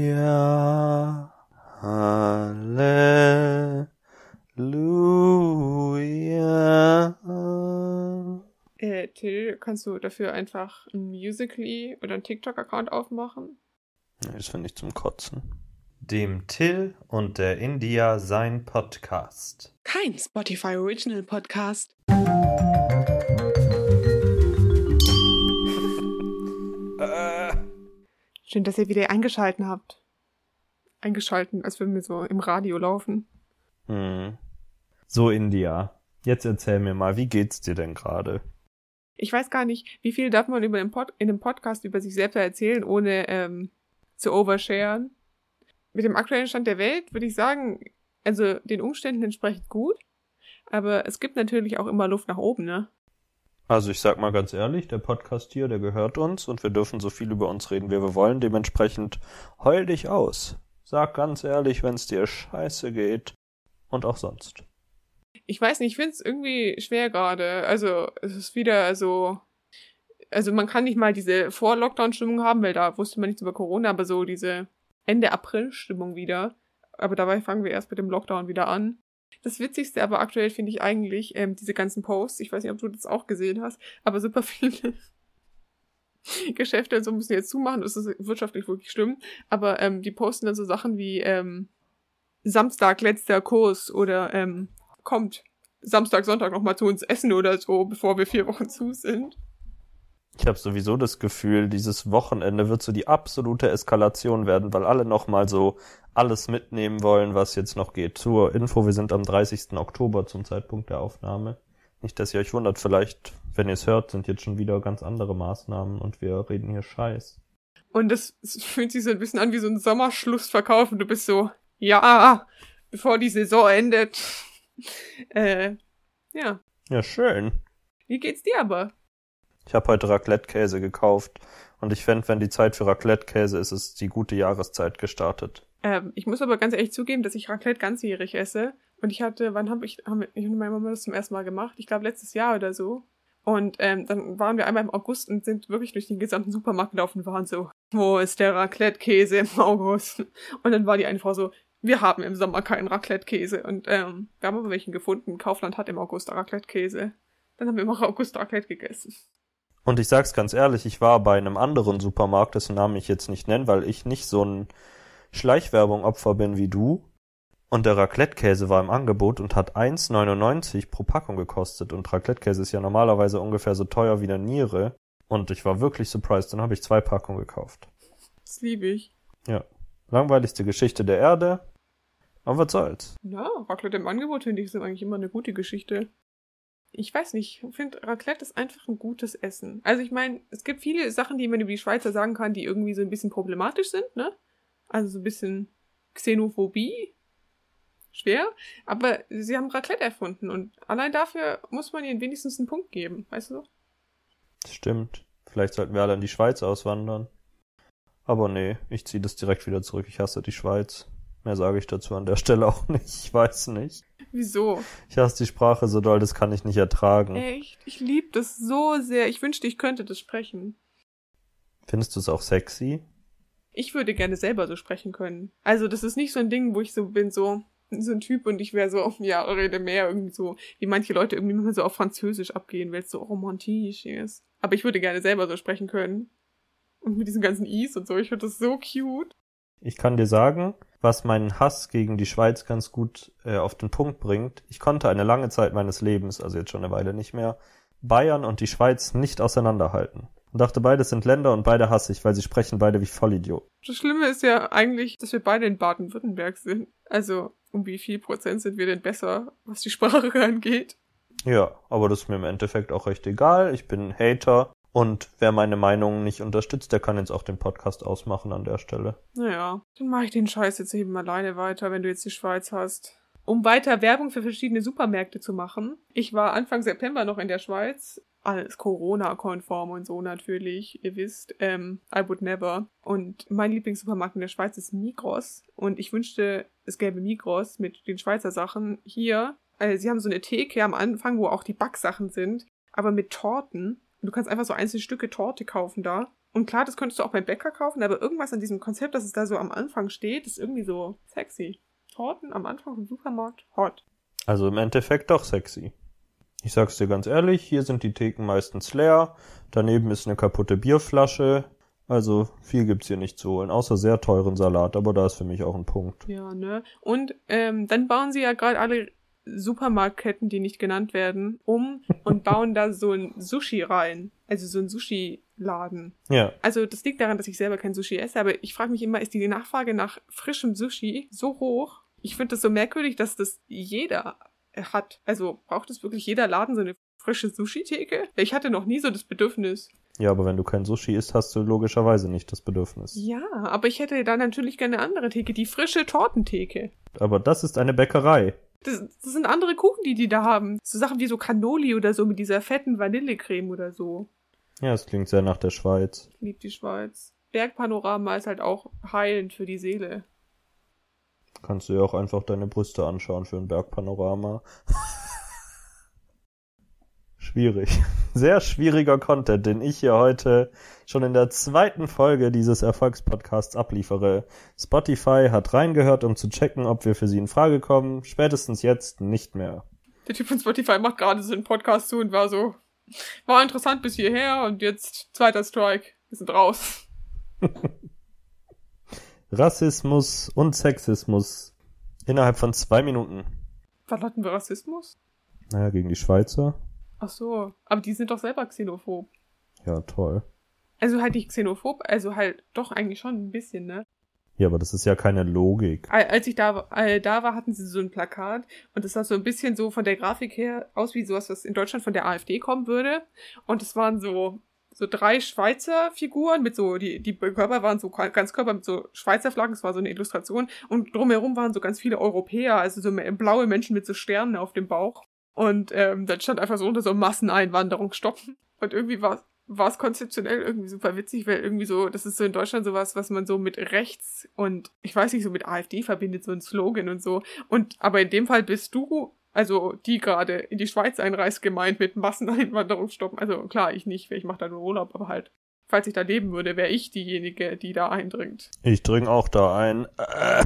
Halleluja. Halleluja. Äh, Till, kannst du dafür einfach ein Musically oder einen TikTok-Account aufmachen? Nee, Das finde ich zum Kotzen. Dem Till und der India sein Podcast. Kein Spotify Original Podcast. Schön, dass ihr wieder eingeschalten habt. Eingeschalten, als würden wir so im Radio laufen. Hm. So, India. Jetzt erzähl mir mal, wie geht's dir denn gerade? Ich weiß gar nicht, wie viel darf man über den Pod in dem Podcast über sich selbst erzählen, ohne ähm, zu oversharen. Mit dem aktuellen Stand der Welt würde ich sagen, also den Umständen entsprechend gut. Aber es gibt natürlich auch immer Luft nach oben, ne? Also ich sag mal ganz ehrlich, der Podcast hier, der gehört uns und wir dürfen so viel über uns reden, wie wir wollen. Dementsprechend heul dich aus. Sag ganz ehrlich, wenn es dir scheiße geht und auch sonst. Ich weiß nicht, ich finde es irgendwie schwer gerade. Also es ist wieder so. Also man kann nicht mal diese Vor-Lockdown-Stimmung haben, weil da wusste man nichts über Corona, aber so diese Ende April-Stimmung wieder. Aber dabei fangen wir erst mit dem Lockdown wieder an. Das Witzigste aber aktuell finde ich eigentlich ähm, diese ganzen Posts. Ich weiß nicht, ob du das auch gesehen hast, aber super viele Geschäfte und so müssen jetzt zumachen. Das ist wirtschaftlich wirklich schlimm. Aber ähm, die posten dann so Sachen wie ähm, Samstag letzter Kurs oder ähm, kommt Samstag, Sonntag noch mal zu uns essen oder so, bevor wir vier Wochen zu sind. Ich habe sowieso das Gefühl, dieses Wochenende wird so die absolute Eskalation werden, weil alle nochmal so alles mitnehmen wollen, was jetzt noch geht. Zur Info, wir sind am 30. Oktober zum Zeitpunkt der Aufnahme. Nicht, dass ihr euch wundert, vielleicht, wenn ihr es hört, sind jetzt schon wieder ganz andere Maßnahmen und wir reden hier Scheiß. Und das, es fühlt sich so ein bisschen an wie so ein Sommerschlussverkauf und du bist so, ja, bevor die Saison endet. äh, ja. Ja, schön. Wie geht's dir aber? Ich habe heute Raclette-Käse gekauft und ich fände, wenn die Zeit für Raclette-Käse ist, ist die gute Jahreszeit gestartet. Ähm, ich muss aber ganz ehrlich zugeben, dass ich Raclette ganzjährig esse. Und ich hatte, wann habe ich, haben ich und meine Mama das zum ersten Mal gemacht? Ich glaube letztes Jahr oder so. Und ähm, dann waren wir einmal im August und sind wirklich durch den gesamten Supermarkt gelaufen und waren so, wo ist der Raclette-Käse im August? Und dann war die eine Frau so, wir haben im Sommer keinen Raclette-Käse. Und ähm, wir haben aber welchen gefunden. Kaufland hat im August Raclette-Käse. Dann haben wir im August Raclette gegessen. Und ich sag's ganz ehrlich, ich war bei einem anderen Supermarkt, dessen Namen ich jetzt nicht nenne, weil ich nicht so ein Schleichwerbung-Opfer bin wie du. Und der Raclette-Käse war im Angebot und hat 1,99 pro Packung gekostet. Und Raclette-Käse ist ja normalerweise ungefähr so teuer wie eine Niere. Und ich war wirklich surprised. Dann habe ich zwei Packungen gekauft. Das liebe ich. Ja. Langweiligste Geschichte der Erde. Aber was soll's? Ja, Raclette im Angebot finde ich ist eigentlich immer eine gute Geschichte. Ich weiß nicht, ich finde Raclette ist einfach ein gutes Essen. Also ich meine, es gibt viele Sachen, die man über die Schweizer sagen kann, die irgendwie so ein bisschen problematisch sind, ne? Also so ein bisschen Xenophobie. Schwer. Aber sie haben Raclette erfunden und allein dafür muss man ihnen wenigstens einen Punkt geben, weißt du? Das stimmt. Vielleicht sollten wir alle in die Schweiz auswandern. Aber nee, ich ziehe das direkt wieder zurück. Ich hasse die Schweiz. Mehr sage ich dazu an der Stelle auch nicht. Ich weiß nicht. Wieso? Ich hasse die Sprache so doll, das kann ich nicht ertragen. Echt? Ich liebe das so sehr. Ich wünschte, ich könnte das sprechen. Findest du es auch sexy? Ich würde gerne selber so sprechen können. Also das ist nicht so ein Ding, wo ich so bin, so so ein Typ und ich wäre so, ja, rede mehr irgendwie so, wie manche Leute irgendwie immer so auf Französisch abgehen, weil es so romantisch ist. Aber ich würde gerne selber so sprechen können. Und mit diesen ganzen Is und so, ich finde das so cute. Ich kann dir sagen, was meinen Hass gegen die Schweiz ganz gut äh, auf den Punkt bringt. Ich konnte eine lange Zeit meines Lebens, also jetzt schon eine Weile nicht mehr, Bayern und die Schweiz nicht auseinanderhalten. Und dachte, beides sind Länder und beide hasse ich, weil sie sprechen beide wie Vollidioten. Das Schlimme ist ja eigentlich, dass wir beide in Baden-Württemberg sind. Also, um wie viel Prozent sind wir denn besser, was die Sprache angeht? Ja, aber das ist mir im Endeffekt auch recht egal. Ich bin ein Hater und wer meine Meinung nicht unterstützt, der kann jetzt auch den Podcast ausmachen an der Stelle. Naja, dann mache ich den Scheiß jetzt eben alleine weiter, wenn du jetzt die Schweiz hast. Um weiter Werbung für verschiedene Supermärkte zu machen. Ich war Anfang September noch in der Schweiz. Alles Corona-konform und so natürlich. Ihr wisst, ähm, I would never. Und mein Lieblingssupermarkt in der Schweiz ist Migros. Und ich wünschte, es gäbe Migros mit den Schweizer Sachen hier. Also sie haben so eine Theke am Anfang, wo auch die Backsachen sind, aber mit Torten Und du kannst einfach so einzelne Stücke Torte kaufen da. Und klar, das könntest du auch beim Bäcker kaufen, aber irgendwas an diesem Konzept, dass es da so am Anfang steht, ist irgendwie so sexy. Torten am Anfang vom Supermarkt, hot. Also im Endeffekt doch sexy. Ich sag's dir ganz ehrlich, hier sind die Theken meistens leer, daneben ist eine kaputte Bierflasche, also viel gibt's hier nicht zu holen, außer sehr teuren Salat, aber da ist für mich auch ein Punkt. Ja, ne? Und ähm, dann bauen sie ja gerade alle Supermarktketten, die nicht genannt werden, um und bauen da so ein Sushi rein. Also so ein Sushi-Laden. Ja, Also das liegt daran, dass ich selber kein Sushi esse, aber ich frage mich immer, ist die Nachfrage nach frischem Sushi so hoch? Ich finde das so merkwürdig, dass das jeder hat. Also braucht es wirklich jeder Laden so eine frische Sushi-Theke? Ich hatte noch nie so das Bedürfnis. ja, aber wenn du kein Sushi isst, hast du logischerweise nicht das Bedürfnis. Ja, aber ich hätte da natürlich gerne eine andere Theke, die frische Tortentheke. Aber das ist eine Bäckerei. Das, das sind andere Kuchen, die die da haben. So Sachen wie so Cannoli oder so mit dieser fetten Vanillecreme oder so. Ja, es klingt sehr nach der Schweiz. Ich lieb die Schweiz. Bergpanorama ist halt auch heilend für die Seele. Kannst du ja auch einfach deine Brüste anschauen für ein Bergpanorama. Schwierig. Sehr schwieriger Content, den ich hier heute schon in der zweiten Folge dieses Erfolgspodcasts abliefere. Spotify hat reingehört, um zu checken, ob wir für sie in Frage kommen. Spätestens jetzt nicht mehr. Der Typ von Spotify macht gerade so einen Podcast zu und war so, war interessant bis hierher und jetzt zweiter Strike. Wir sind raus. Rassismus und Sexismus innerhalb von zwei Minuten. Was hatten wir Rassismus? Naja, gegen die Schweizer. Ach so, aber die sind doch selber xenophob. Ja, toll. Also halt nicht xenophob, also halt doch eigentlich schon ein bisschen, ne? Ja, aber das ist ja keine Logik. Al- Als ich da, äh, da war, hatten sie so ein Plakat und das sah so ein bisschen so von der Grafik her aus wie sowas, was in Deutschland von der AfD kommen würde. Und es waren so, so drei Schweizer Figuren mit so, die, die Körper waren so ganz Körper mit so Schweizer Flaggen, es war so eine Illustration und drumherum waren so ganz viele Europäer, also so blaue Menschen mit so Sternen auf dem Bauch. Und ähm, dann stand einfach so unter so Masseneinwanderung stoppen. Und irgendwie war war es konzeptionell irgendwie super witzig, weil irgendwie so, das ist so in Deutschland sowas, was man so mit rechts und ich weiß nicht, so mit AfD verbindet, so ein Slogan und so. Und aber in dem Fall bist du, also die gerade in die Schweiz einreist, gemeint mit Masseneinwanderung stoppen. Also klar, ich nicht, weil ich mache da nur Urlaub, aber halt, falls ich da leben würde, wäre ich diejenige, die da eindringt. Ich dring auch da ein. Äh.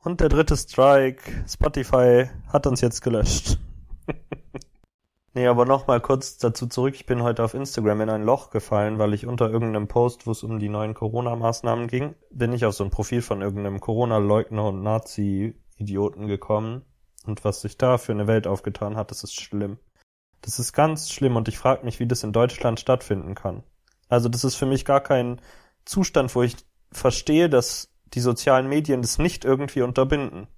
Und der dritte Strike. Spotify hat uns jetzt gelöscht. Nee, aber nochmal kurz dazu zurück. Ich bin heute auf Instagram in ein Loch gefallen, weil ich unter irgendeinem Post, wo es um die neuen Corona-Maßnahmen ging, bin ich auf so ein Profil von irgendeinem Corona-Leugner und Nazi-Idioten gekommen. Und was sich da für eine Welt aufgetan hat, das ist schlimm. Das ist ganz schlimm und ich frage mich, wie das in Deutschland stattfinden kann. Also das ist für mich gar kein Zustand, wo ich verstehe, dass die sozialen Medien das nicht irgendwie unterbinden.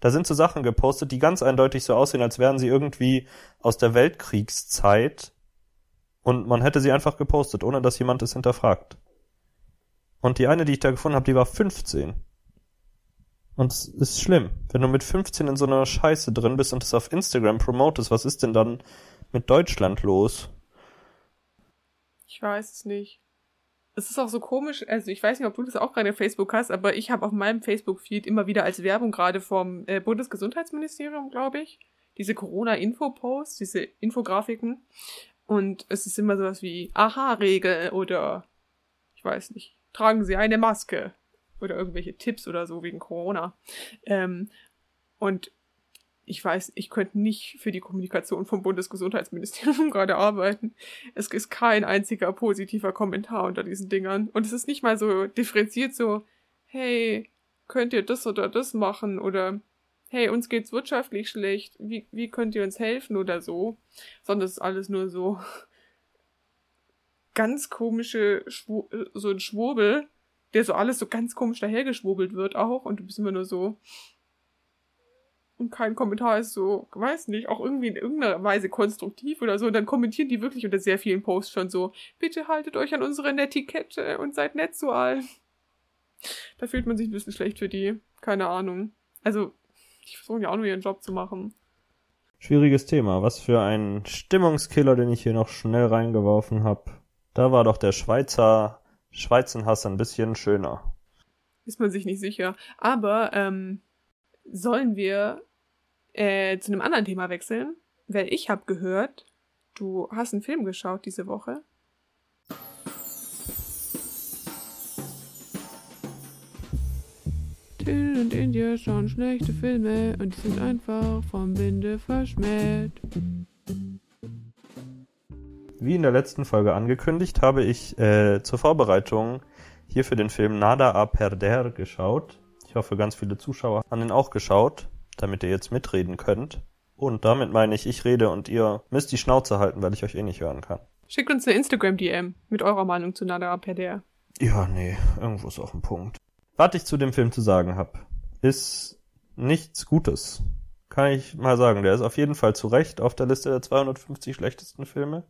Da sind so Sachen gepostet, die ganz eindeutig so aussehen, als wären sie irgendwie aus der Weltkriegszeit und man hätte sie einfach gepostet, ohne dass jemand es hinterfragt. Und die eine, die ich da gefunden habe, die war 15. Und es ist schlimm. Wenn du mit 15 in so einer Scheiße drin bist und es auf Instagram promotest, was ist denn dann mit Deutschland los? Ich weiß es nicht. Es ist auch so komisch, also ich weiß nicht, ob du das auch gerade auf Facebook hast, aber ich habe auf meinem Facebook-Feed immer wieder als Werbung gerade vom äh, Bundesgesundheitsministerium, glaube ich, diese Corona-Info-Posts, diese Infografiken. Und es ist immer sowas wie Aha-Regel oder ich weiß nicht, tragen Sie eine Maske oder irgendwelche Tipps oder so wegen Corona. Ähm, und ich weiß, ich könnte nicht für die Kommunikation vom Bundesgesundheitsministerium gerade arbeiten. Es ist kein einziger positiver Kommentar unter diesen Dingern. Und es ist nicht mal so differenziert so, hey, könnt ihr das oder das machen? Oder hey, uns geht's wirtschaftlich schlecht, wie, wie könnt ihr uns helfen oder so? Sondern es ist alles nur so ganz komische, Schwu so ein Schwurbel, der so alles so ganz komisch dahergeschwurbelt wird auch. Und du bist immer nur so, und kein Kommentar ist so, weiß nicht, auch irgendwie in irgendeiner Weise konstruktiv oder so. Und dann kommentieren die wirklich unter sehr vielen Posts schon so, bitte haltet euch an unsere Netiquette und seid nett zu allen. Da fühlt man sich ein bisschen schlecht für die. Keine Ahnung. Also, ich versuche ja auch nur ihren Job zu machen. Schwieriges Thema. Was für ein Stimmungskiller, den ich hier noch schnell reingeworfen habe. Da war doch der Schweizer Schweizenhass ein bisschen schöner. Ist man sich nicht sicher. Aber, ähm, sollen wir äh, zu einem anderen Thema wechseln? Weil ich habe gehört, du hast einen Film geschaut diese Woche. Till und India schauen schlechte Filme und die sind einfach vom Winde verschmäht. Wie in der letzten Folge angekündigt, habe ich äh, zur Vorbereitung hier für den Film Nada a Perder geschaut. Ich hoffe, ganz viele Zuschauer haben den auch geschaut, damit ihr jetzt mitreden könnt. Und damit meine ich, ich rede und ihr müsst die Schnauze halten, weil ich euch eh nicht hören kann. Schickt uns eine Instagram-DM mit eurer Meinung zu Nada Perder. Ja, nee, irgendwo ist auch ein Punkt. Was ich zu dem Film zu sagen habe, ist nichts Gutes. Kann ich mal sagen. Der ist auf jeden Fall zu Recht auf der Liste der 250 schlechtesten Filme.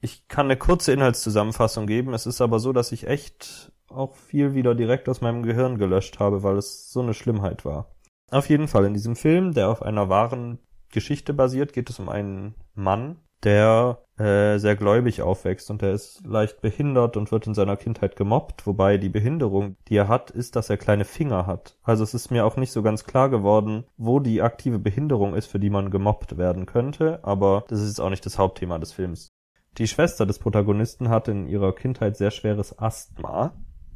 Ich kann eine kurze Inhaltszusammenfassung geben. Es ist aber so, dass ich echt auch viel wieder direkt aus meinem Gehirn gelöscht habe, weil es so eine Schlimmheit war. Auf jeden Fall in diesem Film, der auf einer wahren Geschichte basiert, geht es um einen Mann, der äh, sehr gläubig aufwächst und der ist leicht behindert und wird in seiner Kindheit gemobbt, wobei die Behinderung, die er hat, ist, dass er kleine Finger hat. Also es ist mir auch nicht so ganz klar geworden, wo die aktive Behinderung ist, für die man gemobbt werden könnte, aber das ist auch nicht das Hauptthema des Films. Die Schwester des Protagonisten hat in ihrer Kindheit sehr schweres Asthma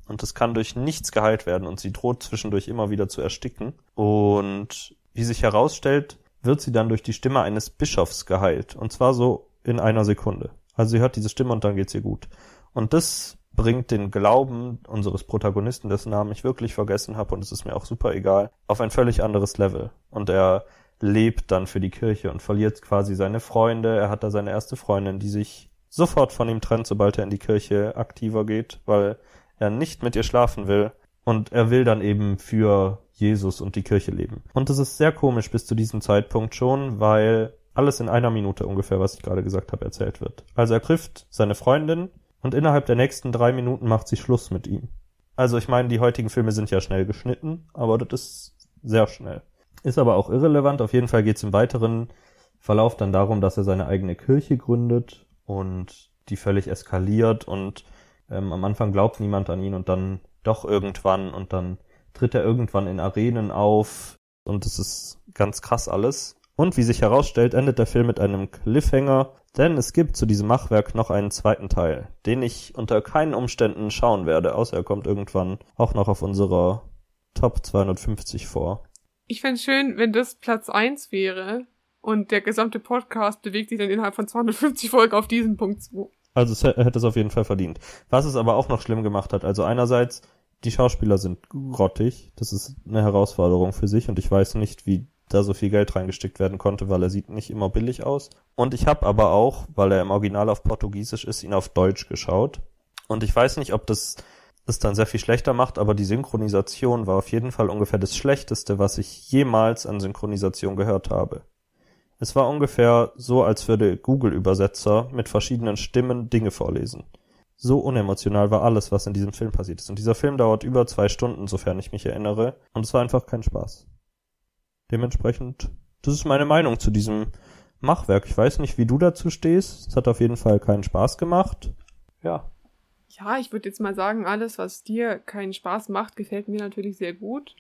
und das kann durch nichts geheilt werden und sie droht zwischendurch immer wieder zu ersticken. Und wie sich herausstellt, wird sie dann durch die Stimme eines Bischofs geheilt und zwar so in einer Sekunde. Also sie hört diese Stimme und dann geht's ihr gut. Und das bringt den Glauben unseres Protagonisten, dessen Namen ich wirklich vergessen habe und es ist mir auch super egal, auf ein völlig anderes Level. Und er lebt dann für die Kirche und verliert quasi seine Freunde. Er hat da seine erste Freundin, die sich sofort von ihm trennt, sobald er in die Kirche aktiver geht, weil er nicht mit ihr schlafen will. Und er will dann eben für Jesus und die Kirche leben. Und das ist sehr komisch bis zu diesem Zeitpunkt schon, weil alles in einer Minute ungefähr, was ich gerade gesagt habe, erzählt wird. Also er trifft seine Freundin und innerhalb der nächsten drei Minuten macht sie Schluss mit ihm. Also ich meine, die heutigen Filme sind ja schnell geschnitten, aber das ist sehr schnell. Ist aber auch irrelevant. Auf jeden Fall geht es im weiteren Verlauf dann darum, dass er seine eigene Kirche gründet und die völlig eskaliert und ähm, am Anfang glaubt niemand an ihn und dann doch irgendwann und dann tritt er irgendwann in Arenen auf und es ist ganz krass alles. Und wie sich herausstellt, endet der Film mit einem Cliffhanger, denn es gibt zu diesem Machwerk noch einen zweiten Teil, den ich unter keinen Umständen schauen werde, außer er kommt irgendwann auch noch auf unserer Top 250 vor. Ich fände schön, wenn das Platz eins wäre und der gesamte Podcast bewegt sich dann innerhalb von 250 Folgen auf diesen Punkt zu. Also es hätte es auf jeden Fall verdient. Was es aber auch noch schlimm gemacht hat, also einerseits, die Schauspieler sind grottig, das ist eine Herausforderung für sich und ich weiß nicht, wie da so viel Geld reingesteckt werden konnte, weil er sieht nicht immer billig aus. Und ich habe aber auch, weil er im Original auf Portugiesisch ist, ihn auf Deutsch geschaut. Und ich weiß nicht, ob das es dann sehr viel schlechter macht, aber die Synchronisation war auf jeden Fall ungefähr das Schlechteste, was ich jemals an Synchronisation gehört habe. Es war ungefähr so, als würde Google-Übersetzer mit verschiedenen Stimmen Dinge vorlesen. So unemotional war alles, was in diesem Film passiert ist. Und dieser Film dauert über zwei Stunden, sofern ich mich erinnere. Und es war einfach kein Spaß. Dementsprechend, das ist meine Meinung zu diesem Machwerk. Ich weiß nicht, wie du dazu stehst. Es hat auf jeden Fall keinen Spaß gemacht. Ja. Ja, ich würde jetzt mal sagen, alles, was dir keinen Spaß macht, gefällt mir natürlich sehr gut.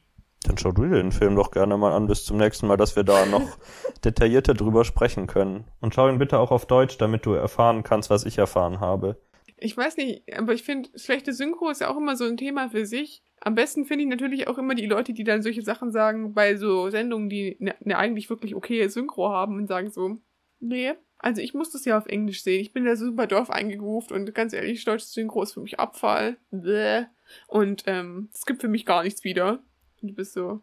Dann schau du dir den Film doch gerne mal an bis zum nächsten Mal, dass wir da noch detaillierter drüber sprechen können. Und schau ihn bitte auch auf Deutsch, damit du erfahren kannst, was ich erfahren habe. Ich weiß nicht, aber ich finde, schlechte Synchro ist ja auch immer so ein Thema für sich. Am besten finde ich natürlich auch immer die Leute, die dann solche Sachen sagen bei so Sendungen, die eine ne eigentlich wirklich okay Synchro haben und sagen so, nee, also ich muss das ja auf Englisch sehen. Ich bin da super Dorf eingegroovt und ganz ehrlich, deutsches Synchro ist für mich Abfall. Bäh. Und ähm, es gibt für mich gar nichts wieder. Du bist so,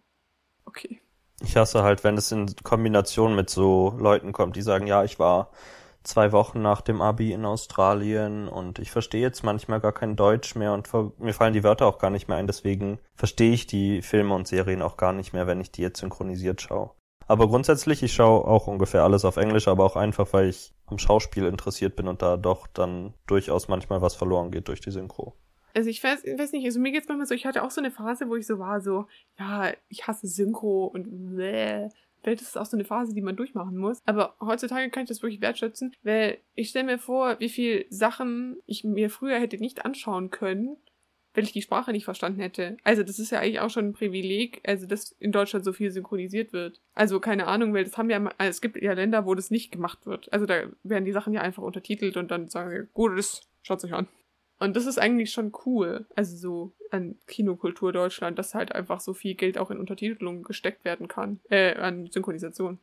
okay. Ich hasse halt, wenn es in Kombination mit so Leuten kommt, die sagen, ja, ich war zwei Wochen nach dem Abi in Australien und ich verstehe jetzt manchmal gar kein Deutsch mehr und mir fallen die Wörter auch gar nicht mehr ein, deswegen verstehe ich die Filme und Serien auch gar nicht mehr, wenn ich die jetzt synchronisiert schaue. Aber grundsätzlich, ich schaue auch ungefähr alles auf Englisch, aber auch einfach, weil ich am Schauspiel interessiert bin und da doch dann durchaus manchmal was verloren geht durch die Synchro. Also ich weiß, weiß nicht, also mir geht's manchmal so, ich hatte auch so eine Phase, wo ich so war, so, ja, ich hasse Synchro und bläh. Vielleicht ist es auch so eine Phase, die man durchmachen muss. Aber heutzutage kann ich das wirklich wertschätzen, weil ich stelle mir vor, wie viel Sachen ich mir früher hätte nicht anschauen können, wenn ich die Sprache nicht verstanden hätte. Also das ist ja eigentlich auch schon ein Privileg, also dass in Deutschland so viel synchronisiert wird. Also keine Ahnung, weil das haben ja, also es gibt ja Länder, wo das nicht gemacht wird. Also da werden die Sachen ja einfach untertitelt und dann sagen sie, gut, das schaut euch an. Und das ist eigentlich schon cool, also so an Kinokultur Deutschland, dass halt einfach so viel Geld auch in Untertitelung gesteckt werden kann, äh, an Synchronisation.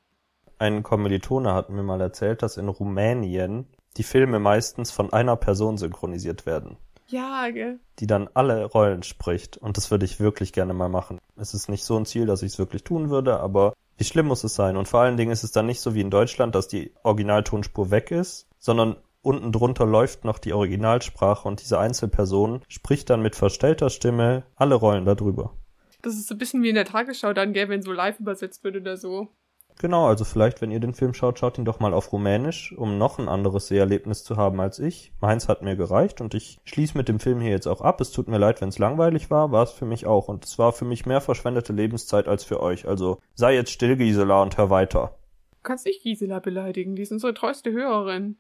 Ein Kommilitone hat mir mal erzählt, dass in Rumänien die Filme meistens von einer Person synchronisiert werden. Ja, gell. Die dann alle Rollen spricht. Und das würde ich wirklich gerne mal machen. Es ist nicht so ein Ziel, dass ich es wirklich tun würde, aber wie schlimm muss es sein? Und vor allen Dingen ist es dann nicht so wie in Deutschland, dass die Originaltonspur weg ist, sondern unten drunter läuft noch die Originalsprache und diese Einzelperson spricht dann mit verstellter Stimme alle Rollen darüber. Das ist so ein bisschen wie in der Tagesschau dann, gell, wenn so live übersetzt wird oder so. Genau, also vielleicht, wenn ihr den Film schaut, schaut ihn doch mal auf Rumänisch, um noch ein anderes Seherlebnis zu haben als ich. Meins hat mir gereicht und ich schließe mit dem Film hier jetzt auch ab. Es tut mir leid, wenn es langweilig war, war es für mich auch. Und es war für mich mehr verschwendete Lebenszeit als für euch. Also sei jetzt still, Gisela, und hör weiter. Du kannst nicht Gisela beleidigen, die ist unsere treueste Hörerin.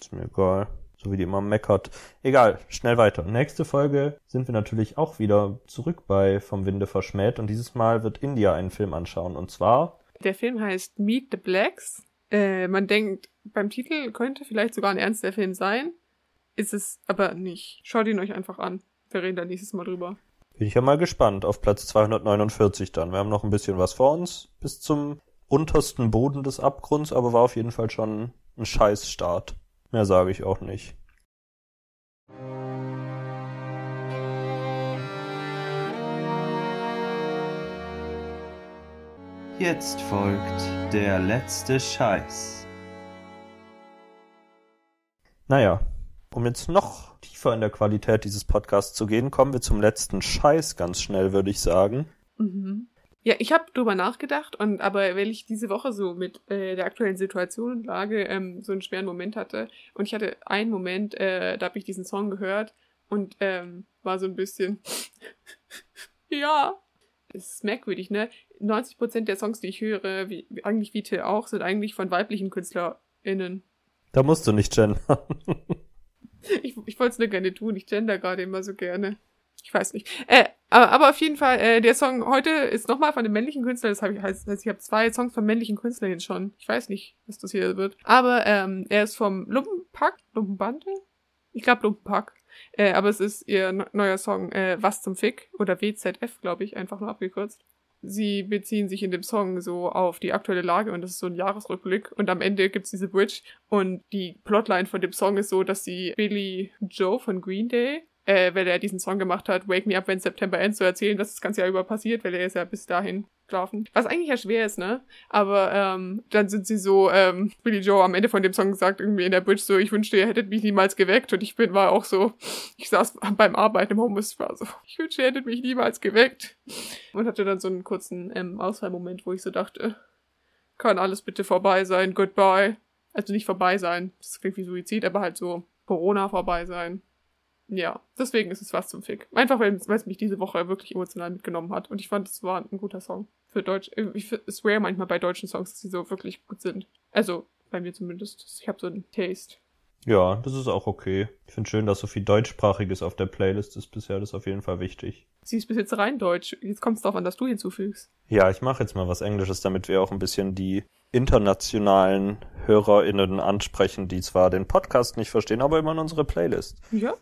Ist mir egal. So wie die immer meckert. Egal, schnell weiter. Nächste Folge sind wir natürlich auch wieder zurück bei Vom Winde verschmäht und dieses Mal wird India einen Film anschauen. Und zwar der Film heißt Meet the Blacks. Äh, man denkt, beim Titel könnte vielleicht sogar ein ernster Film sein. Ist es aber nicht. Schaut ihn euch einfach an. Wir reden da nächstes Mal drüber. Bin ich ja mal gespannt auf Platz 249 dann. Wir haben noch ein bisschen was vor uns bis zum untersten Boden des Abgrunds, aber war auf jeden Fall schon ein Scheißstart. Mehr sage ich auch nicht. Jetzt folgt der letzte Scheiß. Naja, um jetzt noch tiefer in der Qualität dieses Podcasts zu gehen, kommen wir zum letzten Scheiß ganz schnell, würde ich sagen. Mhm. Ja, ich habe drüber nachgedacht und aber weil ich diese Woche so mit äh, der aktuellen Situation und Lage ähm, so einen schweren Moment hatte und ich hatte einen Moment, äh, da habe ich diesen Song gehört und ähm, war so ein bisschen ja, es ist merkwürdig, ne? 90% der Songs, die ich höre, wie, eigentlich wie Till auch, sind eigentlich von weiblichen KünstlerInnen. Da musst du nicht gendern. ich ich wollte es nur gerne tun. Ich gender gerade immer so gerne. Ich weiß nicht. Äh, aber, auf jeden Fall, äh, der Song heute ist nochmal von einem männlichen Künstler. Das heißt, heißt, ich habe zwei Songs von männlichen Künstlern schon. Ich weiß nicht, was das hier wird. Aber ähm, er ist vom Lumpenpack, Lumpenbande? Ich glaube Lumpenpack. Äh, aber es ist ihr neuer Song äh, Was zum Fick oder WZF, glaube ich, einfach nur abgekürzt. Sie beziehen sich in dem Song so auf die aktuelle Lage und das ist so ein Jahresrückblick und am Ende gibt's diese Bridge und die Plotline von dem Song ist so, dass sie Billy Joe von Green Day äh, weil er diesen Song gemacht hat, Wake Me Up When September Ends, zu erzählen, dass das ganze Jahr über passiert, weil er ist ja bis dahin schlafen. Was eigentlich ja schwer ist, ne? Aber ähm, dann sind sie so, ähm, Billy Joe am Ende von dem Song sagt irgendwie in der Bridge so, ich wünschte, ihr hättet mich niemals geweckt. Und ich bin, war auch so, ich saß beim Arbeiten im Homeoffice, war so, ich wünschte, ihr hättet mich niemals geweckt. Und hatte dann so einen kurzen ähm, Ausfallmoment, wo ich so dachte, kann alles bitte vorbei sein, goodbye. Also nicht vorbei sein, das klingt wie Suizid, aber halt so Corona vorbei sein. Ja, deswegen ist es was zum Fick. Einfach, weil es mich diese Woche wirklich emotional mitgenommen hat. Und ich fand, es war ein guter Song. Für Deutsch. Ich swear manchmal bei deutschen Songs, dass sie so wirklich gut sind. Also, bei mir zumindest. Ich habe so einen Taste. Ja, das ist auch okay. Ich finde schön, dass so viel Deutschsprachiges auf der Playlist ist bisher. Das ist auf jeden Fall wichtig. Sie ist bis jetzt rein Deutsch. Jetzt kommt es darauf an, dass du hinzufügst. Ja, ich mache jetzt mal was Englisches, damit wir auch ein bisschen die internationalen HörerInnen ansprechen, die zwar den Podcast nicht verstehen, aber immer in unsere Playlist. Ja.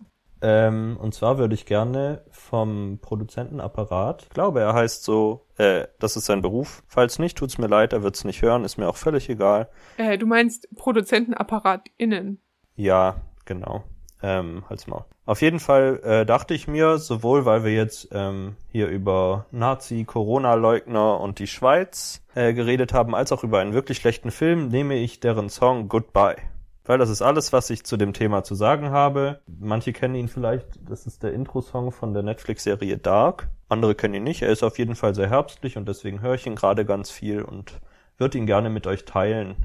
Ähm, und zwar würde ich gerne vom Produzentenapparat, ich glaube, er heißt so, äh, das ist sein Beruf. Falls nicht, tut's mir leid, er wird's nicht hören, ist mir auch völlig egal. Äh, du meinst ProduzentenapparatInnen? Ja, genau. Ähm, halt's mal. Auf jeden Fall äh, dachte ich mir, sowohl weil wir jetzt ähm, hier über Nazi, Corona-Leugner und die Schweiz äh, geredet haben, als auch über einen wirklich schlechten Film, nehme ich deren Song Goodbye weil das ist alles, was ich zu dem Thema zu sagen habe. Manche kennen ihn vielleicht, das ist der Intro-Song von der Netflix-Serie Dark. Andere kennen ihn nicht. Er ist auf jeden Fall sehr herbstlich und deswegen höre ich ihn gerade ganz viel und würde ihn gerne mit euch teilen.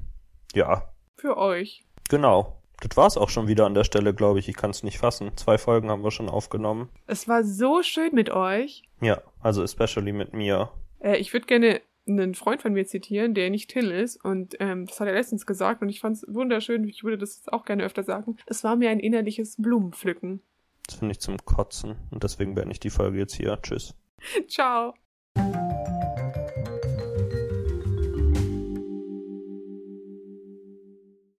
Ja. Für euch. Genau. Das war's auch schon wieder an der Stelle, glaube ich. Ich kann es nicht fassen. Zwei Folgen haben wir schon aufgenommen. Es war so schön mit euch. Ja, also especially mit mir. Äh, ich würde gerne einen Freund von mir zitieren, der nicht Till ist. Und ähm, das hat er letztens gesagt und ich fand es wunderschön. Ich würde das auch gerne öfter sagen. Es war mir ein innerliches Blumenpflücken. Das finde ich zum Kotzen. Und deswegen beende ich die Folge jetzt hier. Tschüss. Ciao.